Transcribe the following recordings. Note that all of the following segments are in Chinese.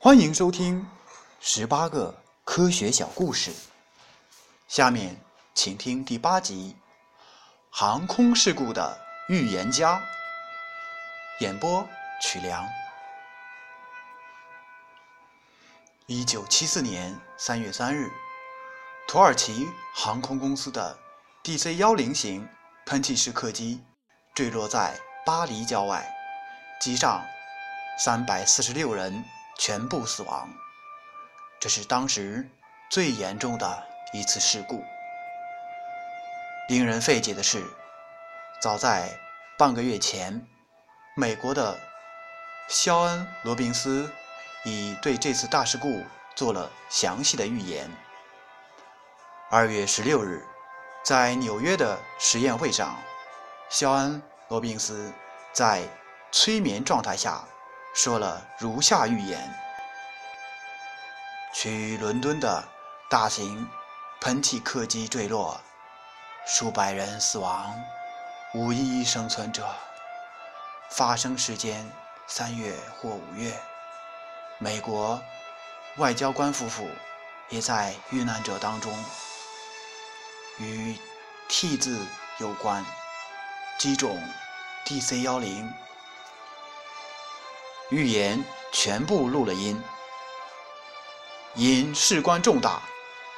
欢迎收听十八个科学小故事。下面请听第八集《航空事故的预言家》。演播：曲梁。一九七四年三月三日，土耳其航空公司的 DC 幺零型喷气式客机坠落在巴黎郊外，机上三百四十六人全部死亡。这是当时最严重的一次事故。令人费解的是，早在半个月前，美国的肖恩·罗宾斯。已对这次大事故做了详细的预言。二月十六日，在纽约的实验会上，肖恩·罗宾斯在催眠状态下说了如下预言：去伦敦的大型喷气客机坠落，数百人死亡，无一生存者。发生时间：三月或五月。美国外交官夫妇也在遇难者当中，与 T 字有关，机种 DC 幺零，预言全部录了音。因事关重大，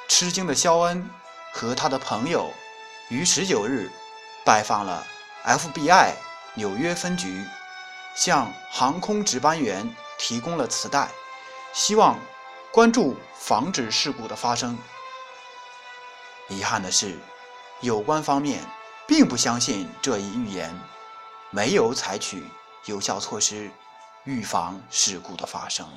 吃惊的肖恩和他的朋友于十九日拜访了 FBI 纽约分局，向航空值班员。提供了磁带，希望关注防止事故的发生。遗憾的是，有关方面并不相信这一预言，没有采取有效措施预防事故的发生。